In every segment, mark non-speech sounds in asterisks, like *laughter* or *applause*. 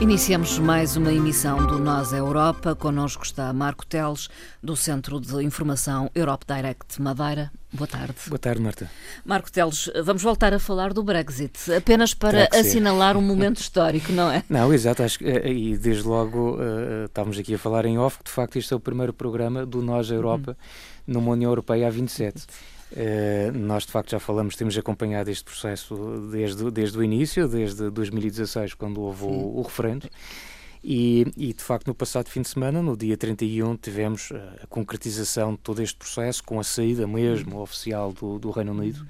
Iniciamos mais uma emissão do Nós Europa. Connosco está Marco Teles, do Centro de Informação Europe Direct Madeira. Boa tarde. Boa tarde, Marta. Marco Teles, vamos voltar a falar do Brexit, apenas para assinalar um momento histórico, não é? *laughs* Não, exato, acho que, eh, e desde logo uh, estávamos aqui a falar em off, que de facto este é o primeiro programa do Nós Europa uhum. numa União Europeia há 27. Uh, nós de facto já falamos, temos acompanhado este processo desde, desde o início, desde 2016, quando houve o, o, referendo. E, e, de facto, no passado fim de semana, no dia 31, tivemos a concretização de todo este processo, com a saída mesmo uhum. oficial do, do Reino Unido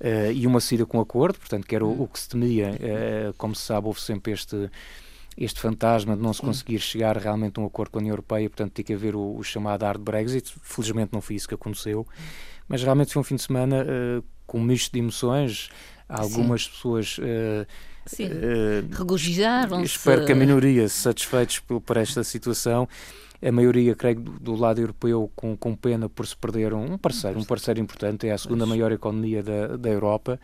uh, e uma saída com acordo, portanto, que era o, uhum. o que se temia. Uh, como se sabe, houve sempre este este fantasma de não se conseguir chegar realmente a um acordo com a União Europeia, portanto, tinha que haver o, o chamado hard Brexit. Felizmente não foi isso que aconteceu mas realmente foi um fim de semana uh, com um misto de emoções. Algumas Sim. pessoas. Uh, Sim. Uh, regozijaram-se. Espero que a minoria satisfeitos por, por, esta situação. A maioria, creio, do lado europeu, com, com pena por se perder um parceiro, um parceiro importante, é a segunda maior economia da, da Europa,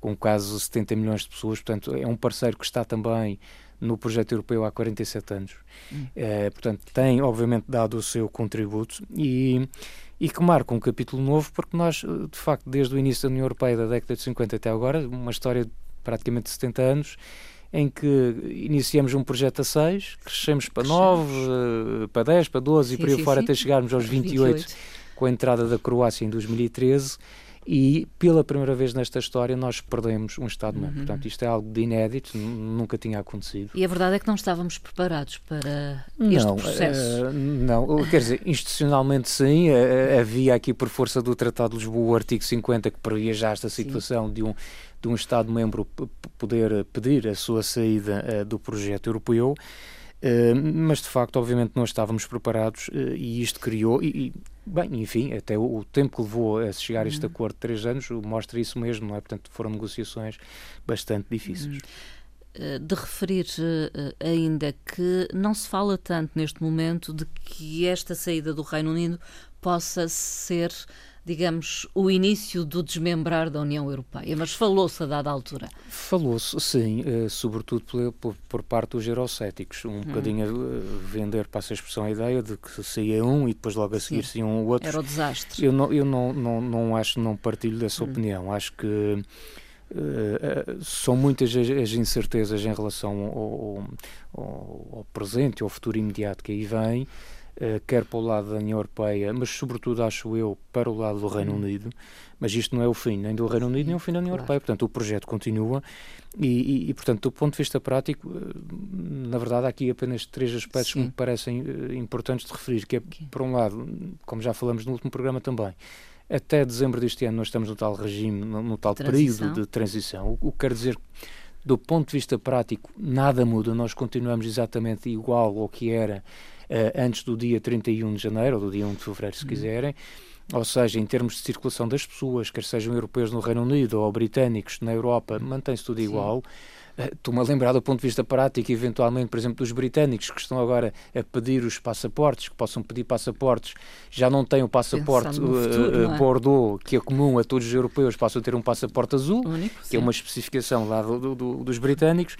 com quase 70 milhões de pessoas, portanto, é um parceiro que está também no projeto europeu há 47 anos. Hum. É, portanto, tem, obviamente, dado o seu contributo e e que marca um capítulo novo, porque nós, eh, de facto, desde o início da União Europeia, da década de 50 até agora, uma história de praticamente 70 anos, em que iniciamos um projeto a 6, crescemos para 9, eh, para 10, para 12 sim, e por aí sim, fora sim. até chegarmos aos 28, 28, com a entrada da Croácia em 2013 e pela primeira vez nesta história nós perdemos um Estado-membro. Uhum. Portanto, isto é algo de inédito, nunca tinha acontecido. E a verdade é que não estávamos preparados para este não, processo. Uh, não, quer dizer, institucionalmente sim, uh, havia aqui por força do Tratado de Lisboa o artigo 50 que previa já esta situação de um, de um Estado-membro poder pedir a sua saída uh, do projeto europeu. Uh, mas de facto, obviamente, não estávamos preparados uh, e isto criou, e, bem, enfim, até o, o, tempo que levou a chegar a este uhum. acordo de três anos mostra isso mesmo, não é? Portanto, foram negociações bastante difíceis. Uhum eh, de referir ainda que não se fala tanto neste momento de que esta saída do Reino Unido possa ser digamos, o início do desmembrar da União Europeia, mas falou-se a dada altura. Falou-se, sim, uh, sobretudo por, por, parte dos eurocéticos, um hum. bocadinho a uh, vender, passa a expressão, a ideia de que saía um e depois logo a seguir sim. um outro. Era o desastre. Eu não, eu não, não, não acho, não partilho dessa hum. opinião, acho que Uh, são muitas as, incertezas em relação ao, ao, ao, presente, ao futuro imediato que aí vem. Eh, quer para o lado da União Europeia, mas sobretudo, acho eu, para o lado do Reino uhum. Unido. Mas isto não é o fim nem do Reino Unido nem o fim da União claro. Europeia. Portanto, o projeto continua e, e, e, portanto, do ponto de vista prático, eh, na verdade, há aqui apenas três aspectos Sim. que me parecem eh, importantes de referir, que é, por um lado, como já falamos no último programa também, até dezembro deste ano nós estamos no tal regime, no, tal transição. período de transição, o, que quer dizer do ponto de vista prático, nada muda, nós continuamos exatamente igual ao que era antes do dia 31 de janeiro, ou do dia 1 de fevereiro, se uhum. quiserem. Ou seja, em termos de circulação das pessoas, quer sejam europeus no Reino Unido ou britânicos na Europa, mantém-se tudo igual. Eh, estou-me a lembrar do ponto de vista prático, eventualmente, por exemplo, dos britânicos que estão agora a pedir os passaportes, que possam pedir passaportes, já não têm o passaporte uh, futuro, uh, Bordeaux, que é comum a todos os europeus, passam a ter um passaporte azul, Único, que sim. é uma especificação lá do, do, dos britânicos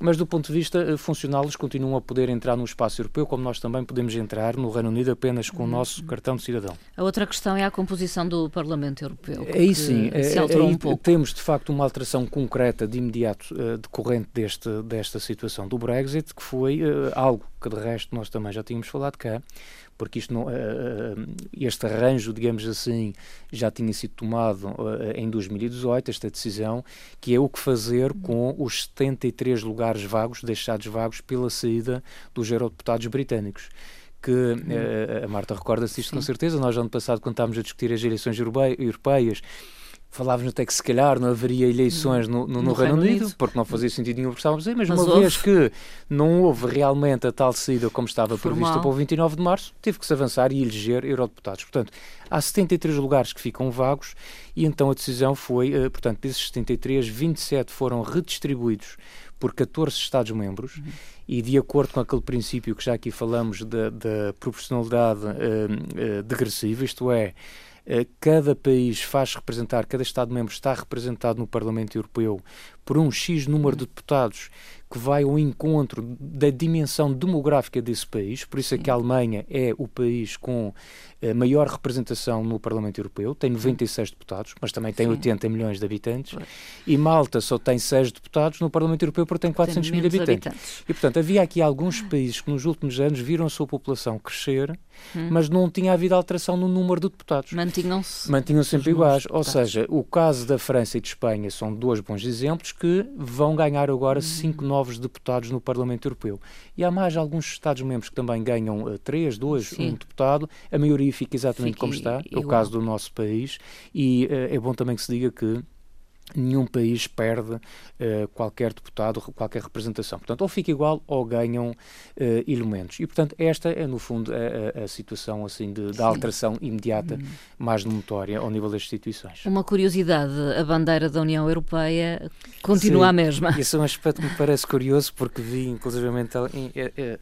mas do ponto de vista eh, funcional eles continuam a poder entrar no espaço europeu, como nós também podemos entrar no Reino Unido apenas com o nosso cartão de cidadão. A outra questão é a composição do Parlamento Europeu. Aí sim, se alterou aí um pouco. temos de facto uma alteração concreta de imediato uh, decorrente deste, desta situação do Brexit, que foi uh, algo que de resto nós também já tínhamos falado cá, porque isto não, uh, este arranjo, digamos assim, já tinha sido tomado uh, em 2018, esta decisão, que é o que fazer com os 73 lugares vagos, deixados vagos pela saída dos eurodeputados britânicos que uh, a Marta recorda-se isto Sim. com certeza. Nós, ano passado, quando estávamos a discutir as eleições europeias, falávamos até que se calhar não haveria eleições no, no, no, no Reino, Unido, Unido, porque não fazia sentido nenhum porque estávamos aí, mas, mas uma houve. vez que não houve realmente a tal saída como estava Formal. prevista para o 29 de março, teve que se avançar e eleger eurodeputados. Portanto, há 73 lugares que ficam vagos e então a decisão foi, uh, portanto, desses 73, 27 foram redistribuídos por 14 Estados-membros uhum. e de acordo com aquele princípio que já aqui falamos da, da proporcionalidade uh, uh, degressiva, isto é, cada país faz representar, cada Estado-membro está representado no Parlamento Europeu por um X número de deputados que vai ao encontro da dimensão demográfica desse país, por isso é que a Alemanha é o país com a maior representação no Parlamento Europeu, tem 96 deputados, mas também tem Sim. 80 milhões de habitantes, e Malta só tem 6 deputados no Parlamento Europeu porque tem 400 tem mil habitantes. habitantes. E, portanto, havia aqui alguns países que nos últimos anos viram a sua população crescer, hum. mas não tinha havido alteração no número de deputados. Mantinham-se Mantinham sempre iguais. Ou seja, o caso da França e de Espanha são dois bons exemplos que vão ganhar agora 5 hum. novos deputados no Parlamento Europeu. E há mais alguns Estados-membros que também ganham 3, uh, 2, 1 um deputado. A maioria fica exatamente como está, é o caso do nosso país. E uh, é bom também que se diga que nenhum país perde uh, qualquer deputado, qualquer representação. Portanto, ou fica igual ou ganham uh, elementos. E, portanto, esta é, no fundo, a, a, situação assim de, da alteração imediata hum. mais notória ao nível das instituições. Uma curiosidade, a bandeira da União Europeia continua Sim, a mesma. Esse é um aspecto que me parece curioso, porque vi, inclusivamente,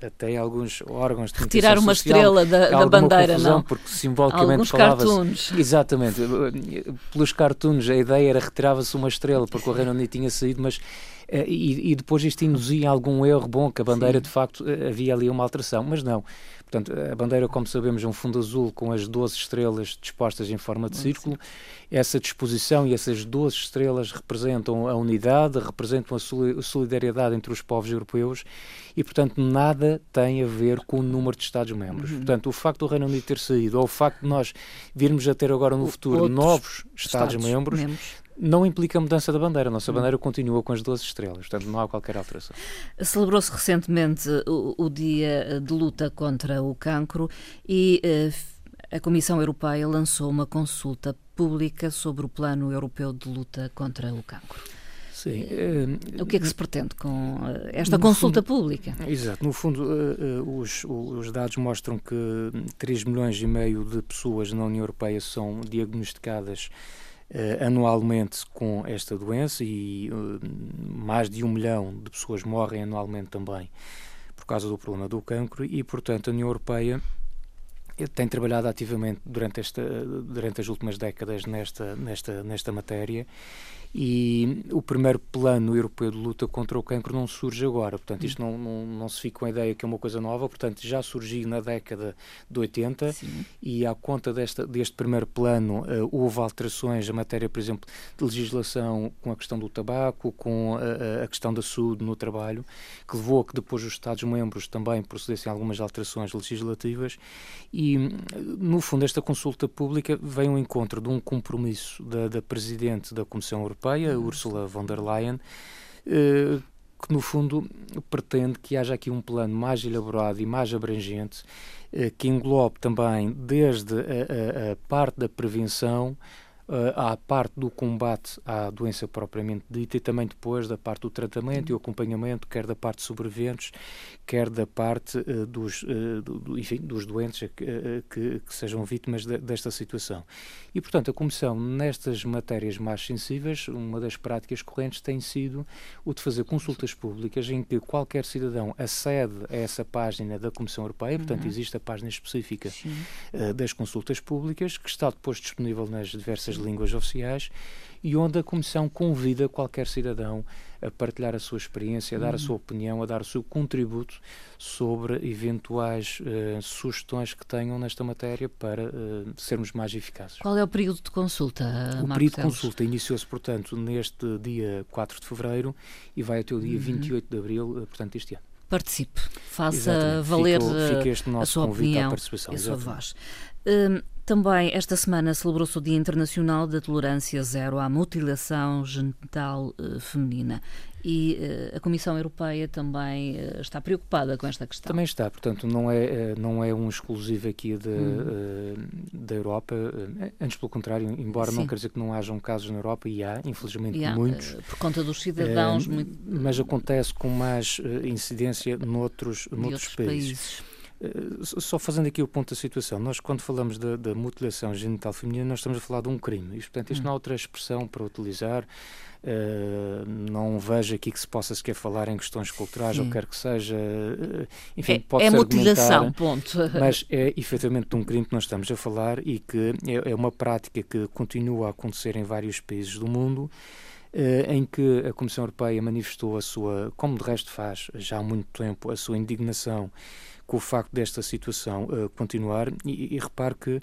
até em alguns órgãos de Retirar uma social, estrela da, da bandeira, confusão, não? Porque simbolicamente falava-se... Exatamente. Pelos cartoons, a ideia era retirava-se uma estrela, porque o Reino Unido tinha saído, mas Uh, e, e, depois isto induzia algum erro bom, que a bandeira Sim. de facto uh, havia ali uma alteração, mas não. Portanto, a bandeira, como sabemos, é um fundo azul com as 12 estrelas dispostas em forma de círculo. Essa disposição e essas 12 estrelas representam a unidade, representam a solidariedade entre os povos europeus e, portanto, nada tem a ver com o número de Estados-membros. Uhum. Portanto, o facto do Reino Unido ter saído, ou o facto de nós virmos a ter agora no futuro Outros novos Estados-membros, Estados não implica mudança da bandeira. A nossa hum. bandeira continua com as 12 estrelas, portanto não há qualquer alteração. Celebrou-se recentemente o, o, Dia de Luta contra o Cancro e uh, a Comissão Europeia lançou uma consulta pública sobre o Plano Europeu de Luta contra o Cancro. Sim. Uh, o que é que se pretende com esta consulta fundo, pública? Exato. No fundo, os, os, dados mostram que 3 milhões e meio de pessoas na União Europeia são diagnosticadas anualmente com esta doença e uh, mais de um milhão de pessoas morrem anualmente também por causa do problema do cancro e, portanto, a União Europeia eh, tem trabalhado ativamente durante, esta, durante as últimas décadas nesta, nesta, nesta matéria e o primeiro plano europeu de luta contra o cancro não surge agora, portanto, isto não, não, não se fica com a ideia que é uma coisa nova, portanto, já surgiu na década de 80 Sim. e à conta desta, deste primeiro plano uh, houve alterações em matéria, por exemplo, de legislação com a questão do tabaco, com a, a questão da saúde no trabalho, que levou a que depois os Estados-membros também procedessem a algumas alterações legislativas. E, no fundo, esta consulta pública vem ao encontro de um compromisso da, da Presidente da Comissão Europeia Europeia, Ursula von der Leyen, eh, que no fundo pretende que haja aqui um plano mais elaborado e mais abrangente, eh, que englobe também desde a, a, a parte da prevenção à parte do combate à doença propriamente dita e também depois da parte do tratamento e o acompanhamento, quer da parte de sobreviventes, quer da parte uh, dos, uh, do, enfim, dos doentes que, que, que sejam vítimas de, desta situação. E, portanto, a Comissão, nestas matérias mais sensíveis, uma das práticas correntes tem sido o de fazer consultas públicas em que qualquer cidadão acede a essa página da Comissão Europeia, portanto, uhum. existe a página específica das consultas públicas, que está depois disponível nas diversas línguas oficiais e onde a Comissão convida qualquer cidadão a partilhar a sua experiência, a dar a sua opinião, a dar o seu contributo sobre eventuais uh, sugestões que tenham nesta matéria para uh, sermos mais eficazes. Qual é o período de consulta? O período de consulta iniciou-se, portanto, neste dia 4 de fevereiro e vai até o dia uhum. 28 de abril, uh, portanto, este ano. Participe, faça Exatamente. valer Fica, a sua opinião e a sua voz. Hum, também esta semana celebrou-se o Dia Internacional da Tolerância Zero à Mutilação Genital uh, Feminina e uh, a Comissão Europeia também uh, está preocupada com esta questão. Também está, portanto, não é, não é um exclusivo aqui de, uhum. da Europa, antes pelo contrário, embora Sim. não quer dizer que não hajam casos na Europa, e há, infelizmente, e há, muitos. por conta dos cidadãos. muito... Mas acontece com mais incidência noutros, noutros países. países. Só fazendo aqui o ponto da situação, nós quando falamos da, da mutilação genital feminina, nós estamos a falar de um crime. Isto, portanto, isto hum. não há outra expressão para utilizar. Uh, não vejo aqui que se possa sequer falar em questões culturais, Sim. ou quer que seja. Uh, enfim, é, pode é mutilação, ponto. *laughs* Mas é efetivamente de um crime que nós estamos a falar e que é, é uma prática que continua a acontecer em vários países do mundo. Uh, em que a Comissão Europeia manifestou a sua, como de resto faz já há muito tempo, a sua indignação com o facto desta situação uh, continuar. E, e repare que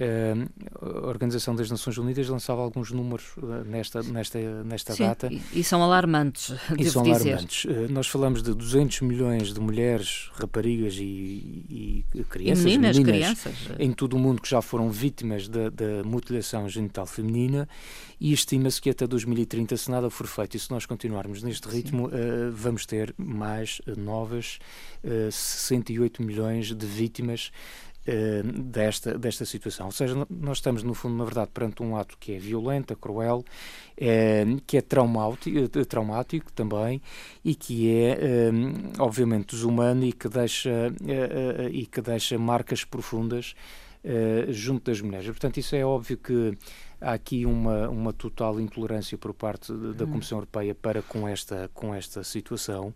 a Organização das Nações Unidas lançava alguns números uh, nesta, nesta, nesta Sim, data. E, são alarmantes. *laughs* E são dizer. alarmantes. Uh, nós falamos de 200 milhões de mulheres, raparigas e, e crianças, e meninas, meninas crianças. em todo o mundo que já foram vítimas da, da mutilação genital feminina e estima-se que até 2030, se nada for feito e se nós continuarmos neste ritmo, vamos ter mais novas 68 milhões de vítimas eh, desta, desta situação. Ou seja, nós estamos, no fundo, na verdade, perante um ato que é violento, é cruel, é, que é traumático, eh, traumático também e que é, obviamente, desumano e que deixa, e que deixa marcas profundas junto das mulheres. Portanto, isso é óbvio que há aqui uma, uma total intolerância por parte da hum. Comissão Europeia para com esta, com esta situação.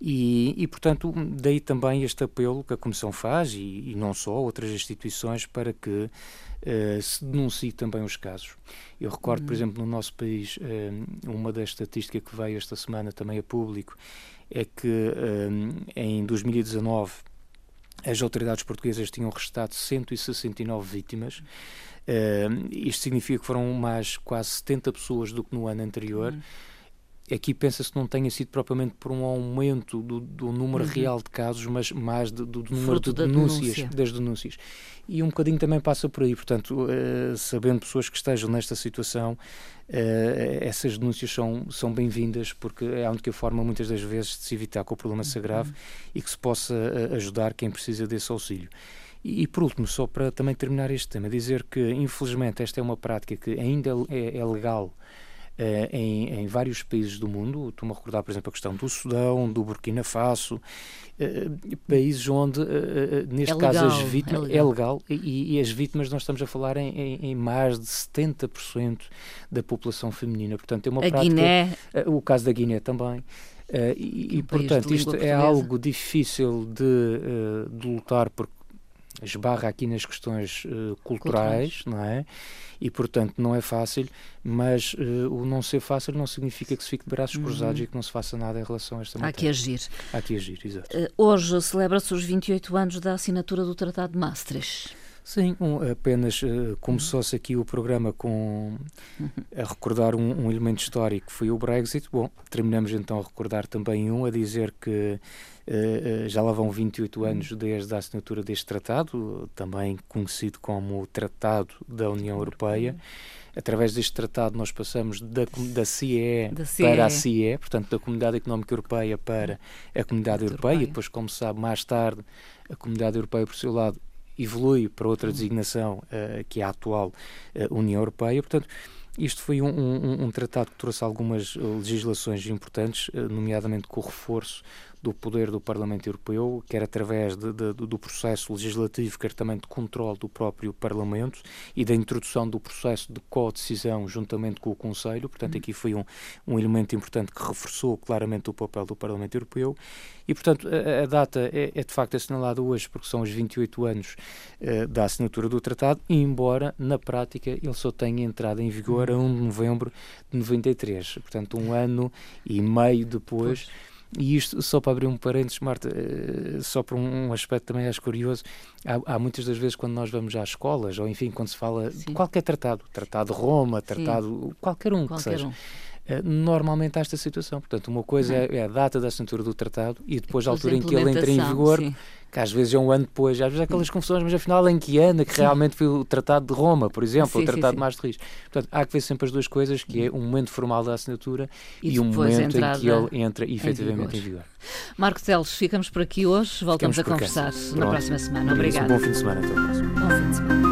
E, e, portanto, daí também este apelo que a Comissão faz, e, e não só, outras instituições, para que uh, se denuncie também os casos. Eu recordo, uhum. por exemplo, no nosso país, uh, uma das estatísticas que veio esta semana também a público, é que uh, em 2019 as autoridades portuguesas tinham restado 169 vítimas. Uh, isto significa que foram mais quase 70 pessoas do que no ano anterior. Uhum aqui pensa-se que não tenha sido propriamente por um aumento do, do número uhum. real de casos, mas mais do, do número de denúncias, denúncia. das denúncias. E um bocadinho também passa por aí, portanto, uh, sabendo pessoas que estejam nesta situação, uh, essas denúncias são, são bem-vindas, porque é a única forma, muitas das vezes, de se evitar que o problema se agrave uhum. e que se possa ajudar quem precisa desse auxílio. E, e, por último, só para também terminar este tema, dizer que, infelizmente, esta é uma prática que ainda é, é legal uh, em, em, vários países do mundo. Estou-me a recordar, por exemplo, a questão do Sudão, do Burkina Faso, uh, países onde, uh, neste é caso, legal, as vítimas. É legal, é legal e, e, as vítimas, nós estamos a falar em, em, em mais de 70% da população feminina. Portanto, é uma a prática. Guiné. o caso da Guiné também. E, e portanto, isto portuguesa. é algo difícil de, de lutar porque esbarra aqui nas questões uh, culturais, culturais, não é? E, portanto, não é fácil, mas uh, o não ser fácil não significa que se fique de braços uhum. cruzados e que não se faça nada em relação a esta matéria. Há que agir. Há que agir, exato. Uh, hoje celebra-se os 28 anos da assinatura do Tratado de Maastricht. Sim, um, apenas uh, começou-se aqui o programa com a recordar um, um, elemento histórico que foi o Brexit. Bom, terminamos então a recordar também um, a dizer que já lá vão 28 anos desde a assinatura deste tratado, também conhecido como o Tratado da União Europeia. Através deste tratado nós passamos da, da CIE, da CIE, para a CIE, portanto da Comunidade Económica Europeia para a Comunidade Europeia, Europeia, e depois, como se sabe, mais tarde a Comunidade Europeia, por seu lado, evolui para outra designação uh, que é a atual uh, União Europeia. Portanto, isto foi um, um, um, tratado que trouxe algumas legislações importantes, nomeadamente com o reforço do poder do Parlamento Europeu, quer através de, de, do processo legislativo, quer também de controle do próprio Parlamento e da introdução do processo de co-decisão juntamente com o Conselho. Portanto, aqui foi um, um elemento importante que reforçou claramente o papel do Parlamento Europeu. E, portanto, a, a data é, é, de facto assinalada hoje, porque são os 28 anos uh, da assinatura do tratado, embora na prática ele só tenha entrado em vigor a 1 de novembro de 93. Portanto, um ano e meio depois. Pois e isto, só para abrir um parênteses, Marta, eh, só por um aspecto também acho curioso, há, há, muitas das vezes quando nós vamos às escolas, ou enfim, quando se fala Sim. de qualquer tratado, tratado de Roma, tratado, Sim. qualquer um qualquer que seja. Um. Eh, normalmente há esta situação. Portanto, uma coisa é, é, a data da assinatura do tratado e depois, a altura em que ele entra em vigor, sim que às vezes é um ano depois, às vezes há aquelas confusões, mas afinal em que ano é que realmente foi o Tratado de Roma, por exemplo, sim, o Tratado sim, de Maastricht. Portanto, há que ver sempre as duas coisas, que é um momento formal da assinatura e, e um momento em que ele entra efetivamente em vigor. Marco Teles, ficamos por aqui hoje, voltamos ficamos a conversar na próxima semana. Obrigado. Um bom fim de semana, até o próximo. Bom fim de semana.